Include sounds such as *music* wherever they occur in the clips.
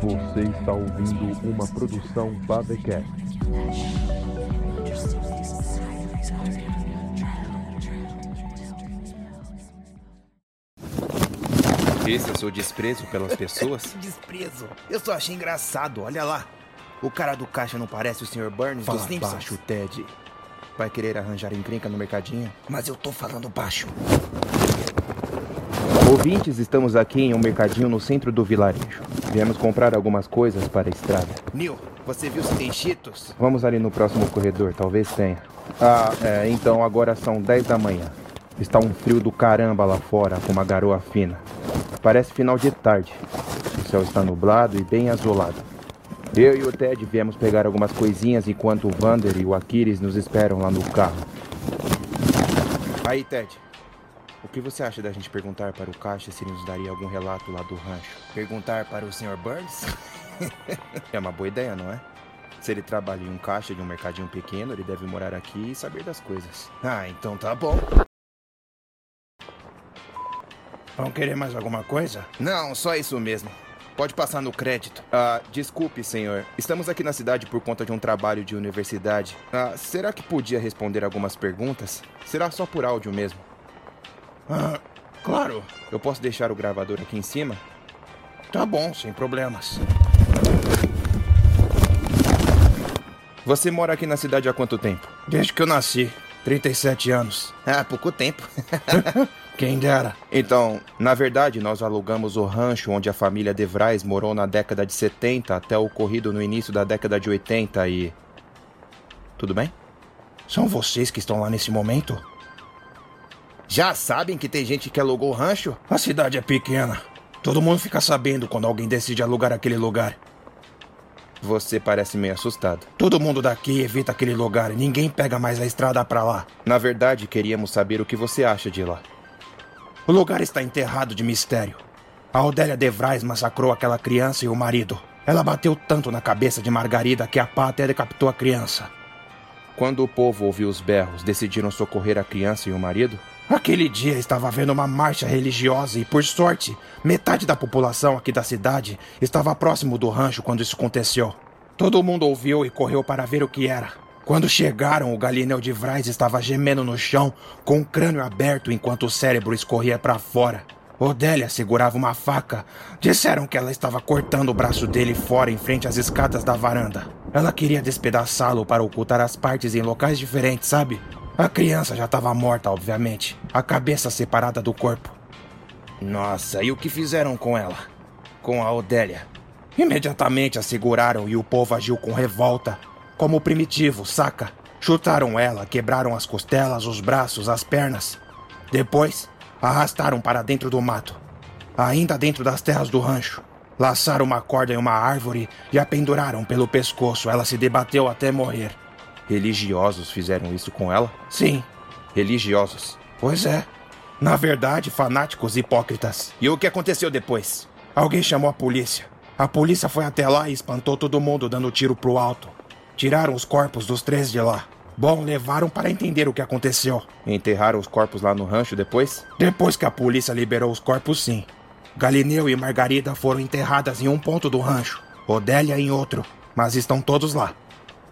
Você está ouvindo uma produção Badecast. Esse é o seu desprezo pelas pessoas? *laughs* Desprezo. Eu só achei engraçado, olha lá. O cara do caixa não parece o Sr. Burns Fala dos Simpsons? baixo, Ted. Vai querer arranjar encrenca no mercadinho? Mas eu tô falando baixo. Ouvintes, estamos aqui em um mercadinho no centro do vilarejo. Viemos comprar algumas coisas para a estrada. Neil, você viu se tem cheetos? Vamos ali no próximo corredor, talvez tenha. Ah, é, então agora são 10 da manhã. Está um frio do caramba lá fora, com uma garoa fina. Parece final de tarde. O céu está nublado e bem azulado. Eu e o Ted viemos pegar algumas coisinhas enquanto o Vander e o Aquiles nos esperam lá no carro. Aí, Ted. O que você acha da gente perguntar para o caixa se ele nos daria algum relato lá do rancho? Perguntar para o Sr. Burns? *laughs* É uma boa ideia, não é? Se ele trabalha em um caixa de um mercadinho pequeno, ele deve morar aqui e saber das coisas. ah, então tá bom. Vão querer mais alguma coisa? Não, só isso mesmo. Pode passar no crédito. Ah, desculpe, senhor. Estamos aqui na cidade por conta de um trabalho de universidade. Ah, será que podia responder algumas perguntas? Será só por áudio mesmo. Ah, claro. Eu posso deixar o gravador aqui em cima? Tá bom, sem problemas. Você mora aqui na cidade há quanto tempo? Desde que eu nasci. 37 anos. Ah, pouco tempo. *laughs* Quem dera. Então, na verdade, nós alugamos o rancho onde a família De Vries morou na década de 70 até o ocorrido no início da década de 80 e. Tudo bem? São vocês que estão lá nesse momento? Já sabem que tem gente que alugou o rancho? A cidade é pequena. Todo mundo fica sabendo quando alguém decide alugar aquele lugar. Você parece meio assustado. Todo mundo daqui evita aquele lugar e ninguém pega mais a estrada pra lá. Na verdade, queríamos saber o que você acha de lá. O lugar está enterrado de mistério. A Odélia De Vries massacrou aquela criança e o marido. Ela bateu tanto na cabeça de Margarida que a pá até decapitou a criança. Quando o povo ouviu os berros, decidiram socorrer a criança e o marido? Aquele dia estava havendo uma marcha religiosa e, por sorte, metade da população aqui da cidade estava próximo do rancho quando isso aconteceu. Todo mundo ouviu e correu para ver o que era. Quando chegaram, o Galineu de Vrais estava gemendo no chão, com o crânio aberto enquanto o cérebro escorria para fora. Odélia segurava uma faca. Disseram que ela estava cortando o braço dele fora em frente às escadas da varanda. Ela queria despedaçá-lo para ocultar as partes em locais diferentes, sabe? A criança já estava morta, obviamente. A cabeça separada do corpo. Nossa, e o que fizeram com ela? Com a Odélia? Imediatamente a seguraram e o povo agiu com revolta. Como primitivo, saca? Chutaram ela, quebraram as costelas, os braços, as pernas. Depois, arrastaram para dentro do mato. Ainda dentro das terras do rancho. Laçaram uma corda em uma árvore e a penduraram pelo pescoço. Ela se debateu até morrer. Religiosos fizeram isso com ela? Sim, Religiosos. pois é. Na verdade, fanáticos hipócritas. E o que aconteceu depois? Alguém chamou a polícia. A polícia foi até lá e espantou todo mundo dando tiro pro alto. Tiraram os corpos dos três de lá. Bom, levaram para entender o que aconteceu. Enterraram os corpos lá no rancho depois? Depois que a polícia liberou os corpos, sim. Galineu e Margarida foram enterradas em um ponto do rancho, Odélia em outro, mas estão todos lá.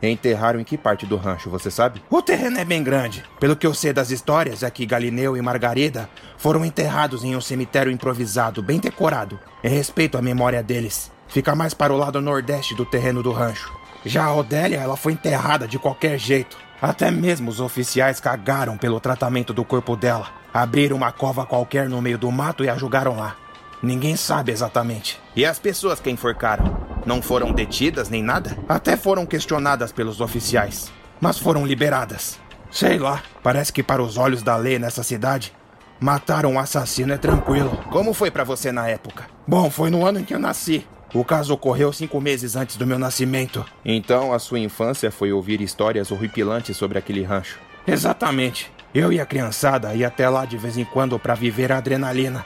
Enterraram em que parte do rancho, você sabe? O terreno é bem grande. Pelo que eu sei das histórias, é que Galineu e Margarida foram enterrados em um cemitério improvisado, bem decorado, em respeito à memória deles. Fica mais para o lado nordeste do terreno do rancho. Já a Odélia, ela foi enterrada de qualquer jeito. Até mesmo os oficiais cagaram pelo tratamento do corpo dela. Abriram uma cova qualquer no meio do mato e a jogaram lá. Ninguém sabe exatamente. E as pessoas que enforcaram? Não foram detidas nem nada? Até foram questionadas pelos oficiais, mas foram liberadas. Sei lá, parece que para os olhos da lei nessa cidade, matar um assassino é tranquilo. Como foi pra você na época? Bom, foi no ano em que eu nasci. O caso ocorreu cinco meses antes do meu nascimento. Então a sua infância foi ouvir histórias horripilantes sobre aquele rancho. Exatamente. Eu e a criançada ia até lá de vez em quando para viver a adrenalina.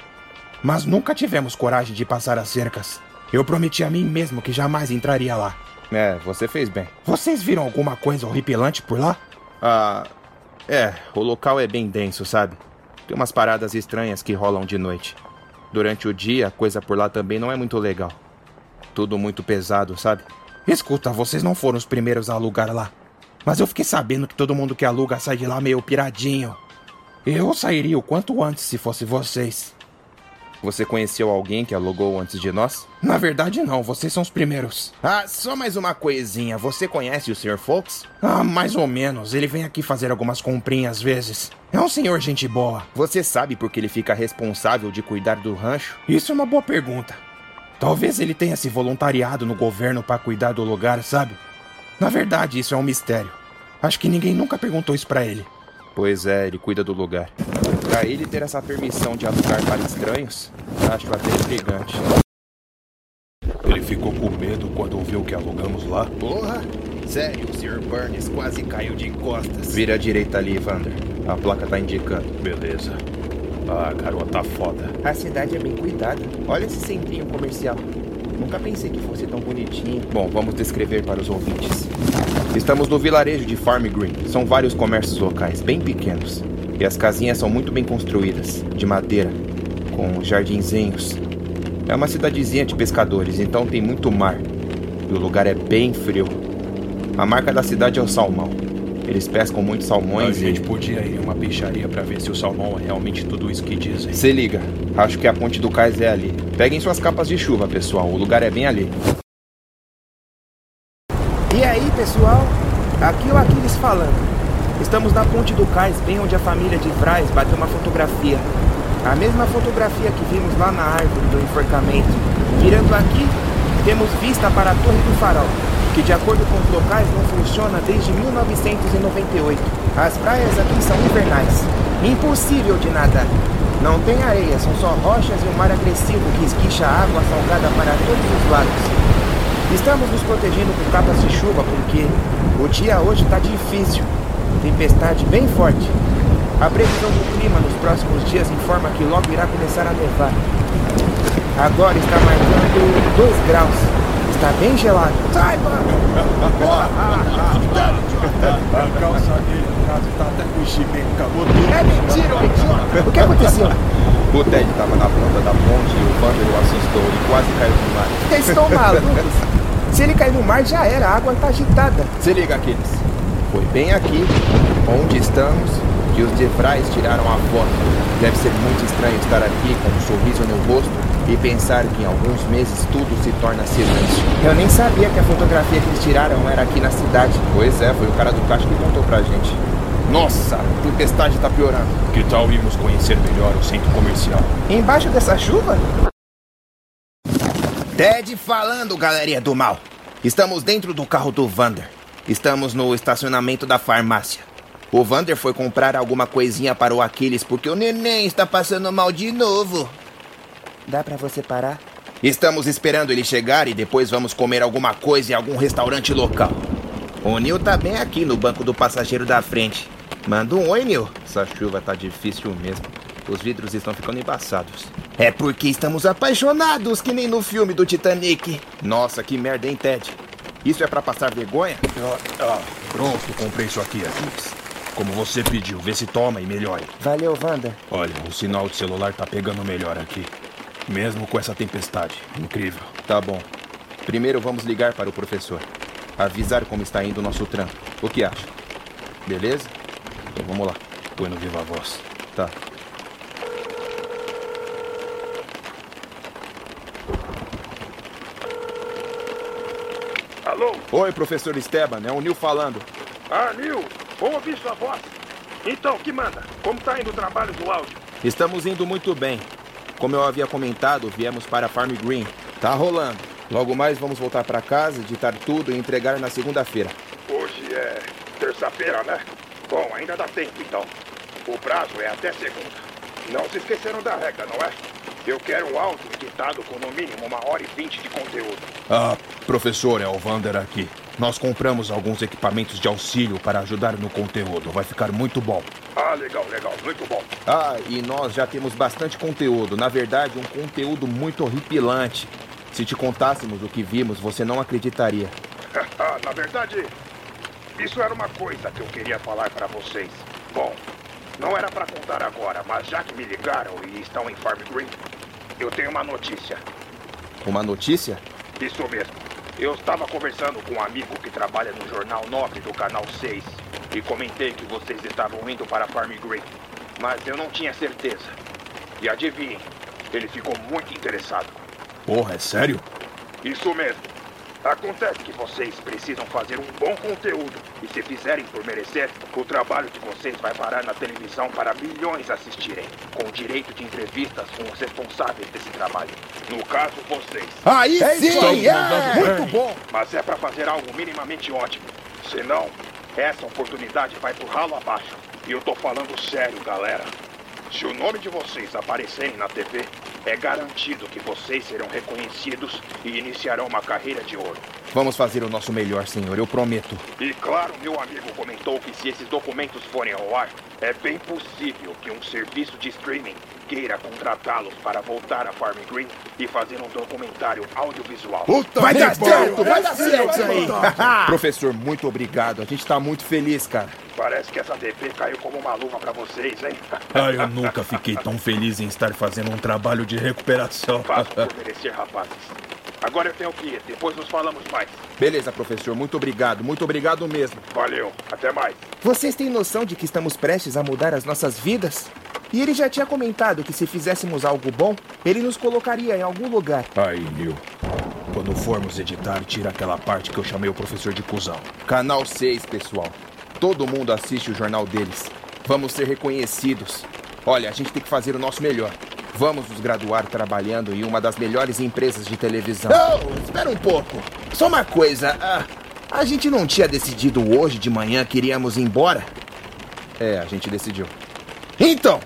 Mas nunca tivemos coragem de passar as cercas. Eu prometi a mim mesmo que jamais entraria lá. É, você fez bem. Vocês viram alguma coisa horripilante por lá? Ah, É, o local é bem denso, sabe? Tem umas paradas estranhas que rolam de noite. Durante o dia, a coisa por lá também não é muito legal. Tudo muito pesado, sabe? Escuta, vocês não foram os primeiros a alugar lá. Mas eu fiquei sabendo que todo mundo que aluga sai de lá meio piradinho. Eu sairia o quanto antes se fosse vocês. Você conheceu alguém que alugou antes de nós? Na verdade, não, vocês são os primeiros. Ah, só mais uma coisinha. Você conhece o Sr. Fox? Ah, mais ou menos. Ele vem aqui fazer algumas comprinhas às vezes. É um senhor gente boa. Você sabe por que ele fica responsável de cuidar do rancho? Isso é uma boa pergunta. Talvez ele tenha se voluntariado no governo para cuidar do lugar, sabe? Na verdade, isso é um mistério. Acho que ninguém nunca perguntou isso para ele. Pois é, ele cuida do lugar. Pra ele ter essa permissão de alugar para estranhos, acho até intrigante. Ele ficou com medo quando ouviu que alugamos lá? Porra! Sério, o Sr. Burns quase caiu de costas. Vira à direita ali, Vander. A placa tá indicando. Beleza. Ah, a garoa tá foda. A cidade é bem cuidada. Olha esse centrinho comercial. Nunca pensei que fosse tão bonitinho. Bom, vamos descrever para os ouvintes. Estamos no vilarejo de Farm Green. São vários comércios locais, bem pequenos. E as casinhas são muito bem construídas, de madeira, com jardinzinhos. É uma cidadezinha de pescadores, então tem muito mar. E o lugar é bem frio. A marca da cidade é o salmão. Eles pescam muitos A salmões gente e. podia ir em uma peixaria pra ver se o salmão é realmente tudo isso que dizem. Se liga, acho que a ponte do cais é ali. Peguem suas capas de chuva, pessoal. O lugar é bem ali. E aí, pessoal? Aqui o Aquiles falando. Estamos na ponte do cais, bem onde a família de Vraz bateu uma fotografia. A mesma fotografia que vimos lá na árvore do enforcamento. Virando aqui, temos vista para a Torre do Farol, que de acordo com os locais não funciona desde 1998. As praias aqui são invernais. Impossível de nadar. Não tem areia, são só rochas e um mar agressivo que esquicha água salgada para todos os lados. Estamos nos protegendo com capas de chuva porque o dia hoje está difícil. Tempestade bem forte. A previsão do clima nos próximos dias informa que logo irá começar a nevar. Agora está marcando 2 graus. Está bem gelado. Saiba! A calça dele, no caso, tá até com enchimento. Acabou tudo. É mentira, ô idiota! O que aconteceu? O Ted tava na ponta da ponte e o Vander o assustou e quase caiu no mar. Vocês estão malucos? Se ele cair no mar, já era. A água está agitada. Se liga, Aquiles. Foi bem aqui, onde estamos, que os Devrais tiraram a foto. Deve ser muito estranho estar aqui com um sorriso no rosto e pensar que em alguns meses tudo se torna silêncio. Eu nem sabia que a fotografia que eles tiraram era aqui na cidade. Pois é, foi o cara do caixa que contou pra gente. Nossa, a tempestade tá piorando. Que tal irmos conhecer melhor o centro comercial? Embaixo dessa chuva? Ted falando, galerinha do mal. Estamos dentro do carro do Vander. Estamos no estacionamento da farmácia. O Vander foi comprar alguma coisinha para o Aquiles porque o neném está passando mal de novo. Dá pra você parar? Estamos esperando ele chegar e depois vamos comer alguma coisa em algum restaurante local. O Neil tá bem aqui no banco do passageiro da frente. Manda um oi, Neil. Essa chuva tá difícil mesmo. Os vidros estão ficando embaçados. É porque estamos apaixonados, que nem no filme do Titanic. Nossa, que merda, hein, Ted? Isso é pra passar vergonha? Ah, ah, pronto, comprei isso aqui, Aquiles. Como você pediu, vê se toma e melhore. Valeu, Wanda. Olha, o sinal de celular tá pegando melhor aqui. Mesmo com essa tempestade. Incrível. Tá bom. Primeiro vamos ligar para o professor. Avisar como está indo o nosso trampo. O que acha? Beleza? Então vamos lá. Põe no viva voz. Tá. Alô? Oi, professor Esteban. É o Nil falando. Ah, Nil, vou ouvir sua voz. Então, que manda? Como tá indo o trabalho do áudio? Estamos indo muito bem. Como eu havia comentado, viemos para Farm Green. Tá rolando. Logo mais vamos voltar para casa, editar tudo e entregar na segunda-feira. Hoje é terça-feira, né? Bom, ainda dá tempo então. O prazo é até segunda. Não se esqueceram da regra, não é? Eu quero um áudio editado com no mínimo uma hora e vinte de conteúdo. Ah, professor, é o Vander aqui. Nós compramos alguns equipamentos de auxílio para ajudar no conteúdo. Vai ficar muito bom. Ah, legal, legal, muito bom. Ah, e nós já temos bastante conteúdo. Na verdade, um conteúdo muito horripilante. Se te contássemos o que vimos, você não acreditaria. *laughs* Ah, Na verdade, isso era uma coisa que eu queria falar para vocês. Bom, não era pra contar agora, mas já que me ligaram e estão em Farm Green, eu tenho uma notícia. Uma notícia? Isso mesmo. Eu estava conversando com um amigo que trabalha no Jornal 9 do Canal 6 e comentei que vocês estavam indo para Farm Green, mas eu não tinha certeza. E adivinhem, ele ficou muito interessado. Porra, é sério? Isso mesmo. Acontece que vocês precisam fazer um bom conteúdo. E se fizerem por merecer, o trabalho de vocês vai parar na televisão para milhões assistirem. Com direito de entrevistas com os responsáveis desse trabalho. No caso, vocês. Aí sim! Estamos É, mandando muito bom! Mas é para fazer algo minimamente ótimo. Senão, essa oportunidade vai pro ralo abaixo. E eu tô falando sério, galera. Se o nome de vocês aparecerem na TV, é garantido que vocês serão reconhecidos e iniciarão uma carreira de ouro. Vamos fazer o nosso melhor, senhor, eu prometo. E claro, meu amigo comentou que se esses documentos forem ao ar, é bem possível que um serviço de streaming queira contratá-los para voltar a Farm Green e fazer um documentário audiovisual. Puta Vai dar certo, vai dar certo isso aí! *laughs* Professor, muito obrigado. A gente tá muito feliz, cara. Parece que essa DP caiu como uma luva pra vocês, hein? *laughs* Ah, eu nunca fiquei tão feliz em estar fazendo um trabalho de recuperação. Faço por *laughs* merecer, rapazes. Agora eu tenho que ir, depois nos falamos mais. Beleza, professor, muito obrigado, muito obrigado mesmo. Valeu, até mais. Vocês têm noção de que estamos prestes a mudar as nossas vidas? E ele já tinha comentado que se fizéssemos algo bom, ele nos colocaria em algum lugar. Aí, Neil. Quando formos editar, tira aquela parte que eu chamei o professor de cuzão. Canal 6, pessoal. Todo mundo assiste o jornal deles. Vamos ser reconhecidos. Olha, a gente tem que fazer o nosso melhor. Vamos nos graduar trabalhando em uma das melhores empresas de televisão. Não, espera um pouco. Só uma coisa, ah, a gente não tinha decidido hoje de manhã que iríamos embora? É, a gente decidiu. Então,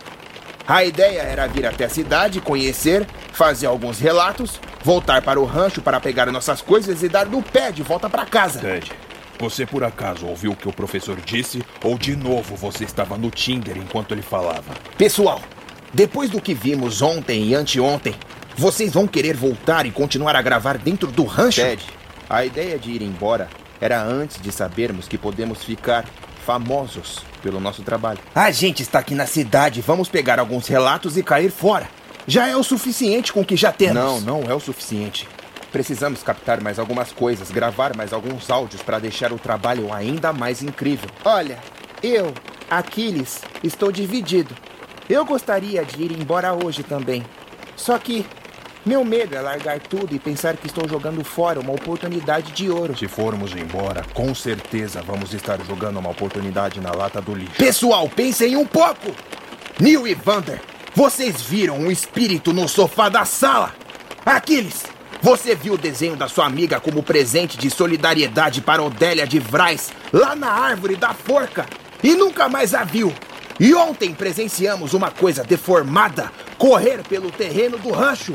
a ideia era vir até a cidade, conhecer, fazer alguns relatos, voltar para o rancho para pegar nossas coisas e dar no pé de volta para casa. Ted, você por acaso ouviu o que o professor disse? Ou de novo você estava no Tinder enquanto ele falava? Pessoal, depois do que vimos ontem e anteontem, vocês vão querer voltar e continuar a gravar dentro do rancho? Ted, a ideia de ir embora era antes de sabermos que podemos ficar famosos pelo nosso trabalho. A gente está aqui na cidade, vamos pegar alguns relatos e cair fora. Já é o suficiente com o que já temos. Não, não é o suficiente. Precisamos captar mais algumas coisas, gravar mais alguns áudios para deixar o trabalho ainda mais incrível. Olha, eu, Aquiles, estou dividido. Eu gostaria de ir embora hoje também. Só que meu medo é largar tudo e pensar que estou jogando fora uma oportunidade de ouro. Se formos embora, com certeza vamos estar jogando uma oportunidade na lata do lixo. Pessoal, pensem um pouco! Neil e Vander, vocês viram um espírito no sofá da sala? Aquiles, você viu o desenho da sua amiga como presente de solidariedade para Odélia de Vraz lá na árvore da forca e nunca mais a viu. E ontem presenciamos uma coisa deformada correr pelo terreno do rancho,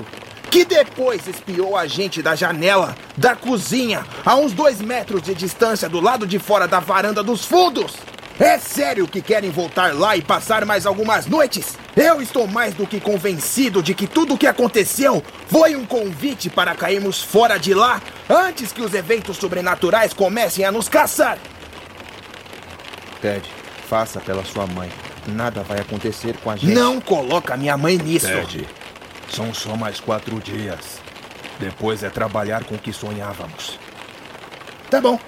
que depois espiou a gente da janela da cozinha a uns dois metros de distância do lado de fora da varanda dos fundos. É sério que querem voltar lá e passar mais algumas noites? Eu estou mais do que convencido de que tudo o que aconteceu foi um convite para cairmos fora de lá antes que os eventos sobrenaturais comecem a nos caçar. Ted, faça pela sua mãe. Nada vai acontecer com a gente. Não coloca minha mãe nisso. Ted, são só mais quatro dias. Depois é trabalhar com o que sonhávamos. Tá bom.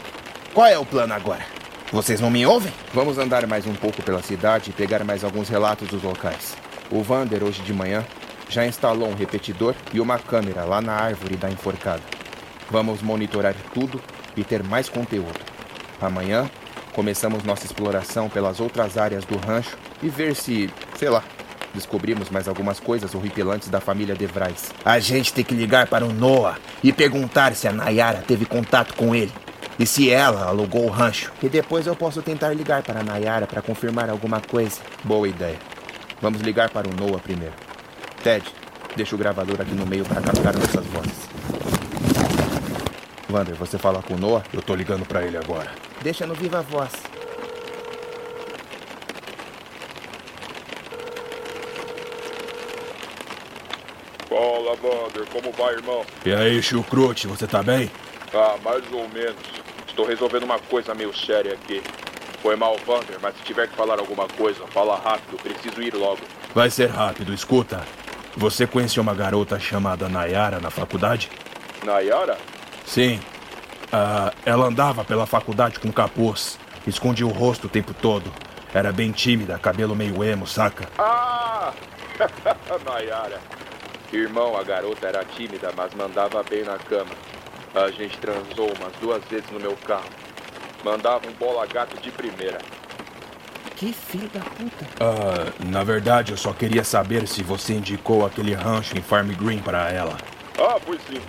Qual é o plano agora? Vocês não me ouvem? Vamos andar mais um pouco pela cidade e pegar mais alguns relatos dos locais. O Vander, hoje de manhã, já instalou um repetidor e uma câmera lá na árvore da enforcada. Vamos monitorar tudo e ter mais conteúdo. Amanhã, começamos nossa exploração pelas outras áreas do rancho e ver se, sei lá, descobrimos mais algumas coisas horripilantes da família De Vries. A gente tem que ligar para o Noah e perguntar se a Nayara teve contato com ele. E se ela alugou o rancho. E depois eu posso tentar ligar para a Nayara para confirmar alguma coisa. Boa ideia. Vamos ligar para o Noah primeiro. Ted, deixa o gravador aqui no meio para captar nossas vozes. Vander, você fala com o Noah? Eu tô ligando pra ele agora. Deixa no viva voz. Fala, Vai, irmão? E aí, Chucrute, você tá bem? Ah, mais ou menos. Estou resolvendo uma coisa meio séria aqui. Foi mal, Vander, mas se tiver que falar alguma coisa, fala rápido, preciso ir logo. Vai ser rápido, escuta. Você conheceu uma garota chamada Nayara na faculdade? Nayara? Sim. Ah, ela andava pela faculdade com capuz. Escondia o rosto o tempo todo. Era bem tímida, cabelo meio emo, saca? Ah! *laughs* Nayara. Irmão, a garota era tímida, mas mandava bem na cama. A gente transou umas duas vezes no meu carro. Mandava um bola gato de primeira. Que filho da puta. Ah, na verdade, eu só queria saber se você indicou aquele rancho em Farm Green para ela. Ah, fui sim.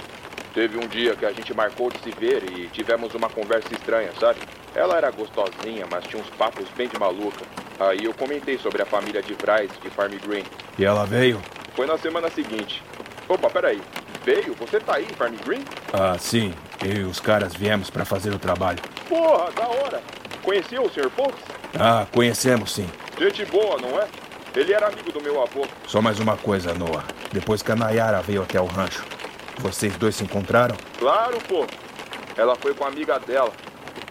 Teve um dia que a gente marcou de se ver e tivemos uma conversa estranha, sabe? Ela era gostosinha, mas tinha uns papos bem de maluca. Aí eu comentei sobre a família de Bryce de Farm Green. E ela veio? Foi na semana seguinte. Opa, peraí. Veio? Você tá aí, Farm Green? Ah, sim. Eu e os caras viemos para fazer o trabalho. Porra, da hora. Conheceu o Sr. Fox? Ah, conhecemos sim. Gente boa, não é? Ele era amigo do meu avô. Só mais uma coisa, Noah. Depois que a Nayara veio até o rancho, vocês dois se encontraram? Claro, pô. Ela foi com a amiga dela.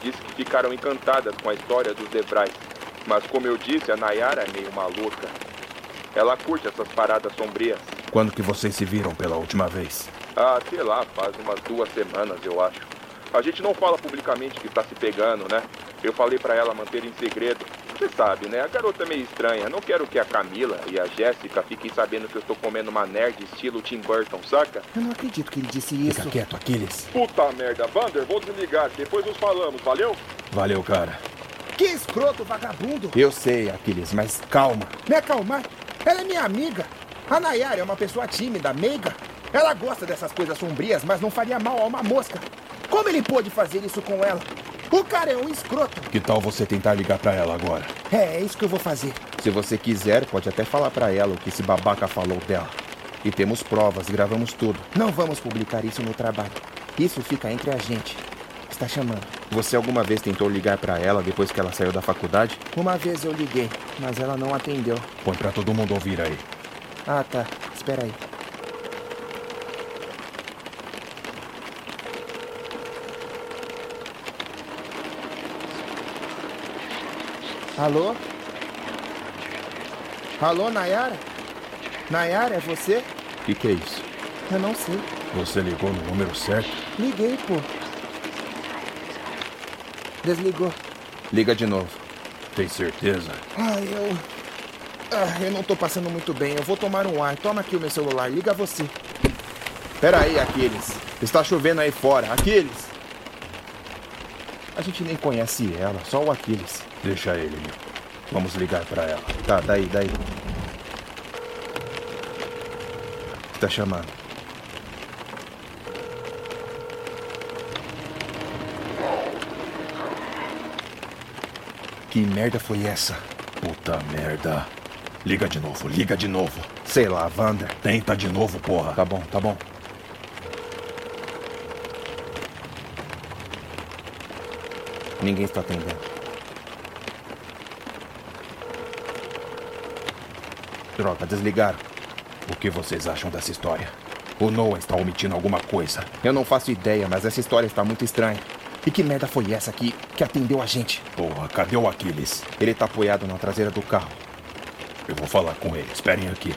Disse que ficaram encantadas com a história dos Debrais. Mas como eu disse, a Nayara é meio maluca. Ela curte essas paradas sombrias. Quando que vocês se viram pela última vez? Ah, sei lá, faz umas duas semanas, eu acho. A gente não fala publicamente que tá se pegando, né? Eu falei pra ela manter em segredo. Você sabe, né? A garota é meio estranha. Não quero que a Camila e a Jéssica fiquem sabendo que eu tô comendo uma nerd estilo Tim Burton, saca? Eu não acredito que ele disse isso. Fica quieto, Aquiles. Puta merda, Vander, vou desligar. Depois nos falamos, valeu? Valeu, cara. Que escroto, vagabundo. Eu sei, Aquiles, mas calma. Me acalmar? Ela é minha amiga. A Nayara é uma pessoa tímida, meiga. Ela gosta dessas coisas sombrias, mas não faria mal a uma mosca. Como ele pôde fazer isso com ela? O cara é um escroto. Que tal você tentar ligar pra ela agora? É, é isso que eu vou fazer. Se você quiser, pode até falar pra ela o que esse babaca falou dela. E temos provas, gravamos tudo. Não vamos publicar isso no trabalho. Isso fica entre a gente. Está chamando. Você alguma vez tentou ligar pra ela depois que ela saiu da faculdade? Uma vez eu liguei, mas ela não atendeu. Põe pra todo mundo ouvir aí. Ah, tá. Espera aí. Alô? Alô, Nayara? Nayara, é você? O que, que é isso? Eu não sei. Você ligou no número certo? Liguei, pô. Desligou. Liga de novo. Tem certeza? Ah, eu. Ah, eu não tô passando muito bem. Eu vou tomar um ar. Toma aqui o meu celular. Liga você. Pera aí, Aquiles. Está chovendo aí fora. Aquiles! A gente nem conhece ela, só o Aquiles. Deixa ele. Vamos ligar pra ela. Tá, daí, daí. Tá chamando. Que merda foi essa? Puta merda. Liga de novo, liga de novo. Sei lá, Vander. Tenta de novo, porra. Tá bom, tá bom. Ninguém está atendendo. Droga, desligaram. O que vocês acham dessa história? O Noah está omitindo alguma coisa. Eu não faço ideia, mas essa história está muito estranha. E que merda foi essa que, que atendeu a gente? Porra, cadê o Aquiles? Ele tá apoiado na traseira do carro. Eu vou falar com ele. Esperem aqui.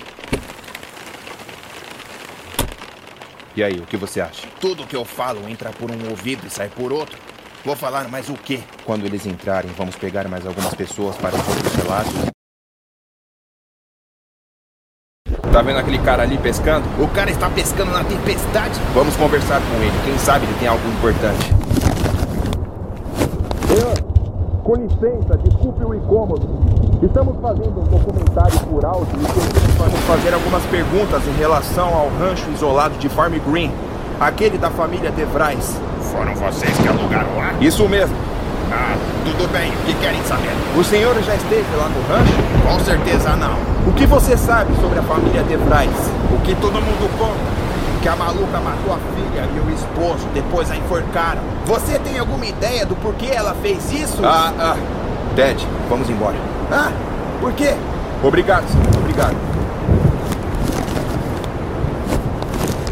E aí, o que você acha? Tudo que eu falo entra por um ouvido e sai por outro. Vou falar mais o quê? Quando eles entrarem, vamos pegar mais algumas pessoas para outros relatos. Tá vendo aquele cara ali pescando? O cara está pescando na tempestade? Vamos conversar com ele. Quem sabe ele tem algo importante. Senhor, com licença, desculpe o incômodo. Estamos fazendo um documentário por áudio e queremos Vamos fazer algumas perguntas em relação ao rancho isolado de Farm Green. Aquele da família DeVries. Foram vocês que alugaram lá? Isso mesmo. Ah, tudo bem. O que querem saber? O senhor já esteve lá no rancho? Com certeza não. O que você sabe sobre a família DeVries? O que todo mundo conta? Que a maluca matou a filha e o esposo, depois a enforcaram. Você tem alguma ideia do porquê ela fez isso? Ah, ah. Ted, vamos embora. Ah, por quê? Obrigado, senhor. Obrigado.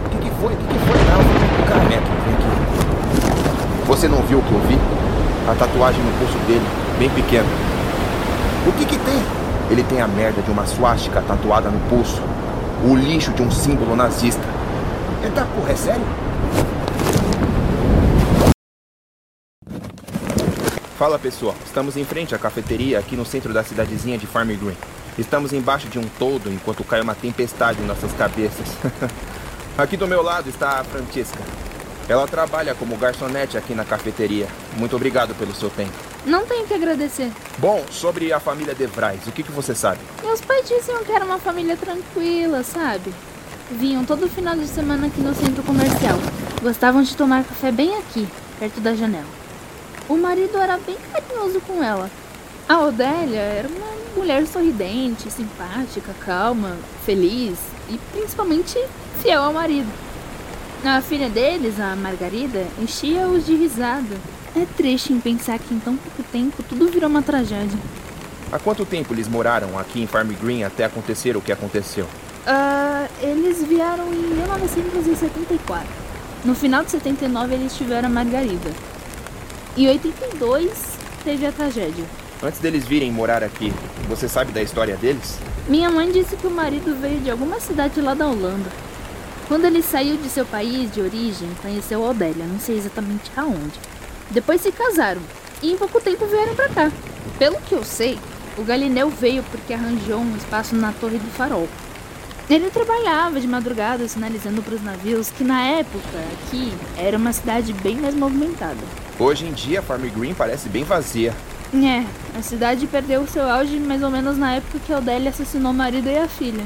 O que, que foi? O que, que foi? Não, cara. Aqui, vem aqui. Você não viu o que eu vi? A tatuagem no pulso dele. bem pequeno. O que que tem? Ele tem a merda de uma suástica tatuada no pulso. O lixo de um símbolo nazista. Eita porra, é sério? Fala pessoal, estamos em frente à cafeteria aqui no centro da cidadezinha de Farm Green. Estamos embaixo de um toldo enquanto cai uma tempestade em nossas cabeças. *laughs* aqui do meu lado está a Francesca. Ela trabalha como garçonete aqui na cafeteria. Muito obrigado pelo seu tempo. Não tenho que agradecer. Bom, sobre a família De Vries, o que, que você sabe? Meus pais diziam que era uma família tranquila, sabe? Vinham todo final de semana aqui no centro comercial. Gostavam de tomar café bem aqui, perto da janela. O marido era bem carinhoso com ela. A Odélia era uma mulher sorridente, simpática, calma, feliz e principalmente fiel ao marido. A filha deles, a Margarida, enchia-os de risada. É triste em pensar que em tão pouco tempo tudo virou uma tragédia. Há quanto tempo eles moraram aqui em Farm Green até acontecer o que aconteceu? Uh, eles vieram em 1974. No final de 79 eles tiveram a Margarida. Em 82 teve a tragédia. Antes deles virem morar aqui, você sabe da história deles? Minha mãe disse que o marido veio de alguma cidade lá da Holanda. Quando ele saiu de seu país de origem, conheceu Odélia, não sei exatamente aonde. Depois se casaram e em pouco tempo vieram para cá. Pelo que eu sei, o Galineu veio porque arranjou um espaço na Torre do Farol. Ele trabalhava de madrugada sinalizando para os navios que na época aqui era uma cidade bem mais movimentada. Hoje em dia, Farm Green parece bem vazia. É, a cidade perdeu seu auge mais ou menos na época que Odélia assassinou o marido e a filha.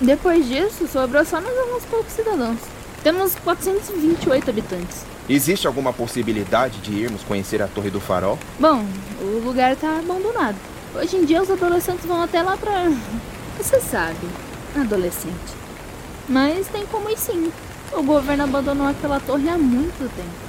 Depois disso, sobrou só mais alguns poucos cidadãos. Temos 428 habitantes. Existe alguma possibilidade de irmos conhecer a Torre do Farol? Bom, o lugar está abandonado. Hoje em dia os adolescentes vão até lá pra. *laughs* Você sabe, adolescente. Mas tem como ir sim. O governo abandonou aquela torre há muito tempo.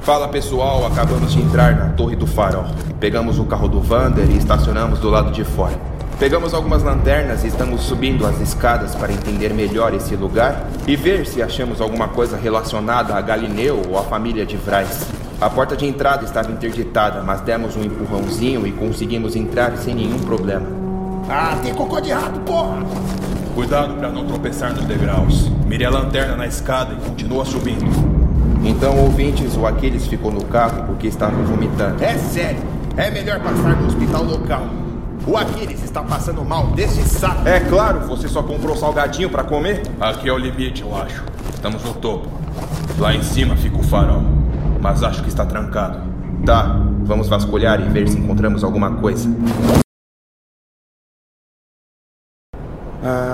Fala pessoal, acabamos de entrar na Torre do Farol. Pegamos o carro do Vander e estacionamos do lado de fora. Pegamos algumas lanternas e estamos subindo as escadas para entender melhor esse lugar e ver se achamos alguma coisa relacionada a Galineu ou a família de Vrais. A porta de entrada estava interditada, mas demos um empurrãozinho e conseguimos entrar sem nenhum problema. Ah, tem cocô de rato, porra! Cuidado para não tropeçar nos degraus. Mire a lanterna na escada e continua subindo. Então, ouvintes, o Aquiles ficou no carro porque estava vomitando. É sério, é melhor passar no hospital local. O Aquiles está passando mal desse saco. É claro, você só comprou salgadinho para comer? Aqui é o limite, eu acho. Estamos no topo. Lá em cima fica o farol. Mas acho que está trancado. Tá, vamos vasculhar e ver se encontramos alguma coisa.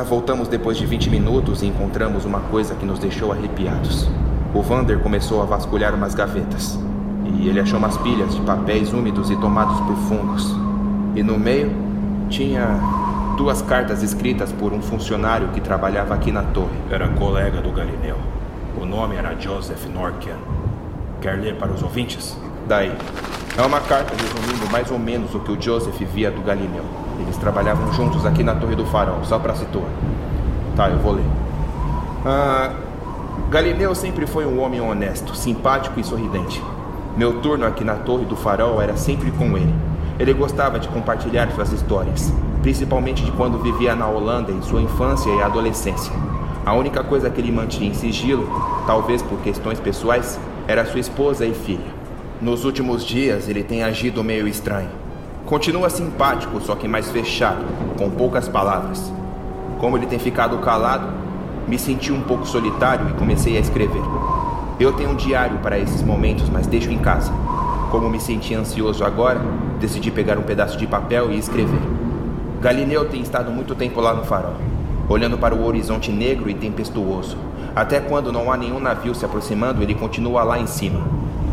Voltamos depois de 20 minutos e encontramos uma coisa que nos deixou arrepiados. O Vander começou a vasculhar umas gavetas. E ele achou umas pilhas de papéis úmidos e tomados por fungos. E no meio tinha duas cartas escritas por um funcionário que trabalhava aqui na torre. Era colega do Galineu. O nome era Joseph Norkian. Quer ler para os ouvintes? Daí. É uma carta resumindo mais ou menos o que o Joseph via do Galineu. Eles trabalhavam juntos aqui na Torre do Farol, só para situar. Tá, eu vou ler. Ah, Galineu sempre foi um homem honesto, simpático e sorridente. Meu turno aqui na Torre do Farol era sempre com ele. Ele gostava de compartilhar suas histórias, principalmente de quando vivia na Holanda em sua infância e adolescência. A única coisa que ele mantinha em sigilo, talvez por questões pessoais, era sua esposa e filha. Nos últimos dias, ele tem agido meio estranho. Continua simpático, só que mais fechado, com poucas palavras. Como ele tem ficado calado, me senti um pouco solitário e comecei a escrever. Eu tenho um diário para esses momentos, mas deixo em casa. Como me senti ansioso agora, decidi pegar um pedaço de papel e escrever. Galineu tem estado muito tempo lá no farol, olhando para o horizonte negro e tempestuoso. Até quando não há nenhum navio se aproximando, ele continua lá em cima.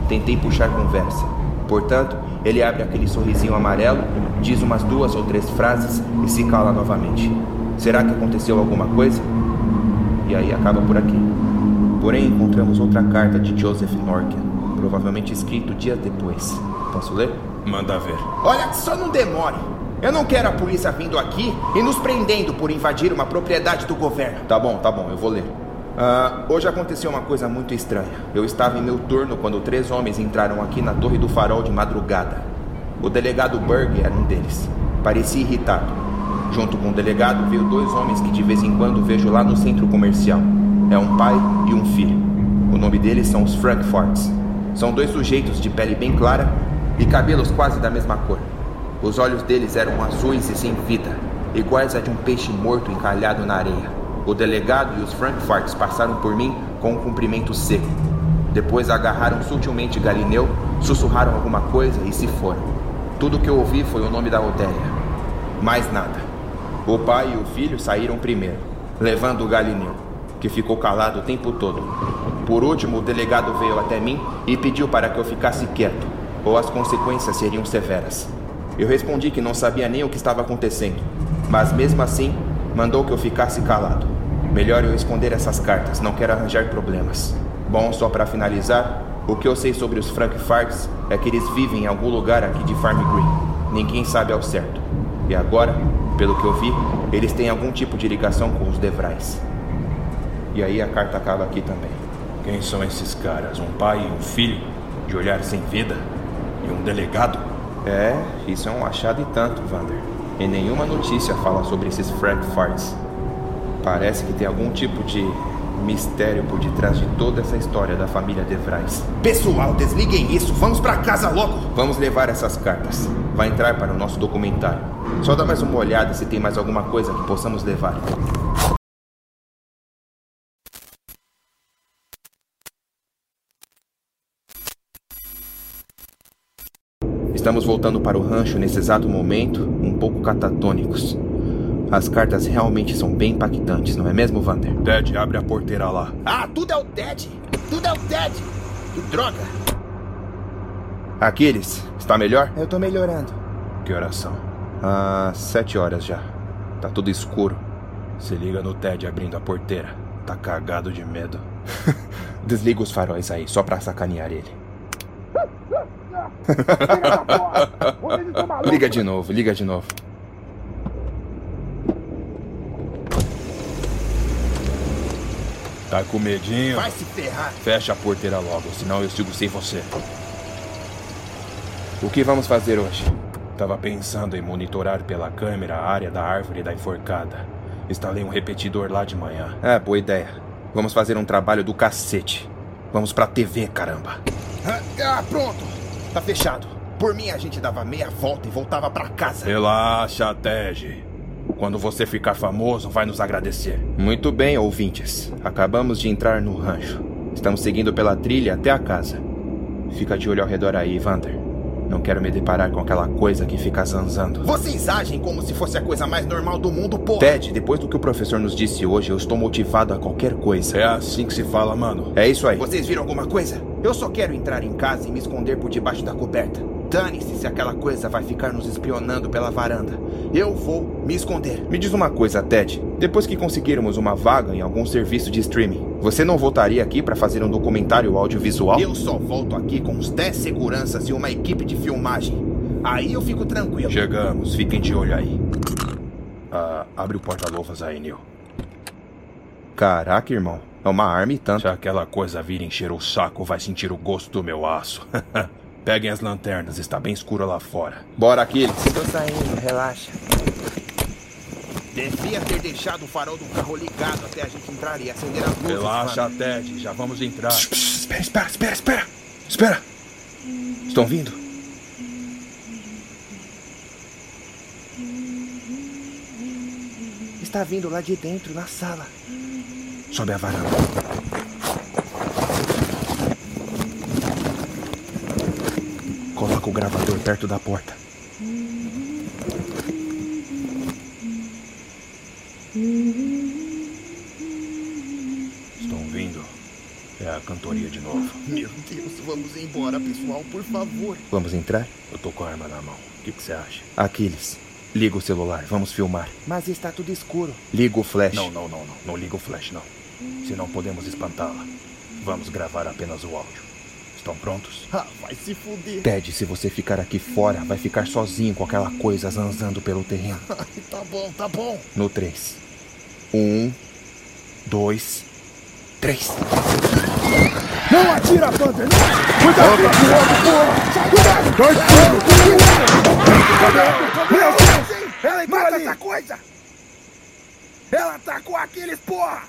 Tentei puxar conversa. Portanto, ele abre aquele sorrisinho amarelo, diz umas duas ou três frases e se cala novamente. Será que aconteceu alguma coisa? e aí acaba por aqui. Porém, encontramos outra carta de Joseph Norkin, provavelmente escrito dias depois. Posso ler? Manda ver. Olha, só não demore. Eu não quero a polícia vindo aqui e nos prendendo por invadir uma propriedade do governo. Tá bom, tá bom, eu vou ler. Ah, hoje aconteceu uma coisa muito estranha. Eu estava em meu turno quando três homens entraram aqui na Torre do Farol de madrugada. O delegado Berg era um deles. Parecia irritado. Junto com o delegado veio dois homens que de vez em quando vejo lá no centro comercial. É um pai e um filho. O nome deles são os Frankforts. São dois sujeitos de pele bem clara e cabelos quase da mesma cor. Os olhos deles eram azuis e sem vida, iguais a de um peixe morto encalhado na areia. O delegado e os Frankforts passaram por mim com um cumprimento seco. Depois agarraram sutilmente Galineu, sussurraram alguma coisa e se foram. Tudo que eu ouvi foi o nome da Odélia. Mais nada. O pai e o filho saíram primeiro, levando o Galineu, que ficou calado o tempo todo. Por último, o delegado veio até mim e pediu para que eu ficasse quieto, ou as consequências seriam severas. Eu respondi que não sabia nem o que estava acontecendo, mas mesmo assim mandou que eu ficasse calado. Melhor eu esconder essas cartas, não quero arranjar problemas. Bom, só para finalizar, o que eu sei sobre os Frankfarts é que eles vivem em algum lugar aqui de Farm Green. Ninguém sabe ao certo. E agora, pelo que eu vi, eles têm algum tipo de ligação com os Devrais. E aí a carta acaba aqui também. Quem são esses caras? Um pai e um filho? De olhar sem vida? E um delegado? É, isso é um achado e tanto, Vander. E nenhuma notícia fala sobre esses Frankfarts. Parece que tem algum tipo de mistério por detrás de toda essa história da família De Vries. Pessoal, desliguem isso, vamos para casa logo! Vamos levar essas cartas. Vai entrar para o nosso documentário. Só dá mais uma olhada se tem mais alguma coisa que possamos levar. Estamos voltando para o rancho nesse exato momento, um pouco catatônicos. As cartas realmente são bem impactantes, não é mesmo, Vander? Ted, abre a porteira lá. Ah, tudo é o Ted! Tudo é o Ted! Que droga! Aquiles, está melhor? Eu tô melhorando. Que horas são? Ah, sete horas já. Tá tudo escuro. Se liga no Ted abrindo a porteira. Tá cagado de medo. *laughs* Desliga os faróis aí, só pra sacanear ele. *laughs* liga de novo, liga de novo. Tá com medinho? Vai se ferrar! Fecha a porteira logo, senão eu sigo sem você. O que vamos fazer hoje? Tava pensando em monitorar pela câmera a área da árvore da enforcada. Instalei um repetidor lá de manhã. É, boa ideia. Vamos fazer um trabalho do cacete. Vamos pra TV, caramba. Ah, pronto! Tá fechado. Por mim, a gente dava meia volta e voltava pra casa. Relaxa, Ted. Quando você ficar famoso, vai nos agradecer. Muito bem, ouvintes. Acabamos de entrar no rancho. Estamos seguindo pela trilha até a casa. Fica de olho ao redor aí, Vander. Não quero me deparar com aquela coisa que fica zanzando. Vocês agem como se fosse a coisa mais normal do mundo, pô. Ted, depois do que o professor nos disse hoje, eu estou motivado a qualquer coisa. É assim que se fala, mano. É isso aí. Vocês viram alguma coisa? Eu só quero entrar em casa e me esconder por debaixo da coberta. Dane-se se aquela coisa vai ficar nos espionando pela varanda. Eu vou me esconder. Me diz uma coisa, Ted. Depois que conseguirmos uma vaga em algum serviço de streaming, você não voltaria aqui para fazer um documentário audiovisual? Eu só volto aqui com uns 10 seguranças e uma equipe de filmagem. Aí eu fico tranquilo. Chegamos, fiquem de olho aí. Ah, abre o porta-luvas aí, Neil. Caraca, irmão. É uma arma e tanto. Se aquela coisa vir encher o saco, vai sentir o gosto do meu aço. *laughs* Peguem as lanternas, está bem escuro lá fora. Bora, Aquiles. Tô saindo, relaxa. Devia ter deixado o farol do carro ligado até a gente entrar e acender as luzes. Relaxa, mano. Ted, já vamos entrar. Espera, espera, espera, espera. Espera. Estão vindo? Está vindo lá de dentro, na sala. Sobe a varanda. Coloca o gravador perto da porta. Estão vindo. É a cantoria de novo. Meu Deus, vamos embora, pessoal, por favor. Vamos entrar? Eu tô com a arma na mão. O que que você acha? Aquiles, liga o celular. Vamos filmar. Mas está tudo escuro. Liga o flash. Não, não, não, não. Não liga o flash, não. Senão podemos espantá-la. Vamos gravar apenas o áudio. Estão prontos? Ah, vai se fuder. Ted, se você ficar aqui fora, vai ficar sozinho com aquela coisa zanzando pelo terreno. *laughs* Ai, tá bom, tá bom. No 3. Um, dois, três. Não atira, Panther! Cuidado com o outro, porra! Cuidado! Dois tiros! Cuidado! Meu Deus! Ela Mata essa coisa! Ela atacou aqueles, porra!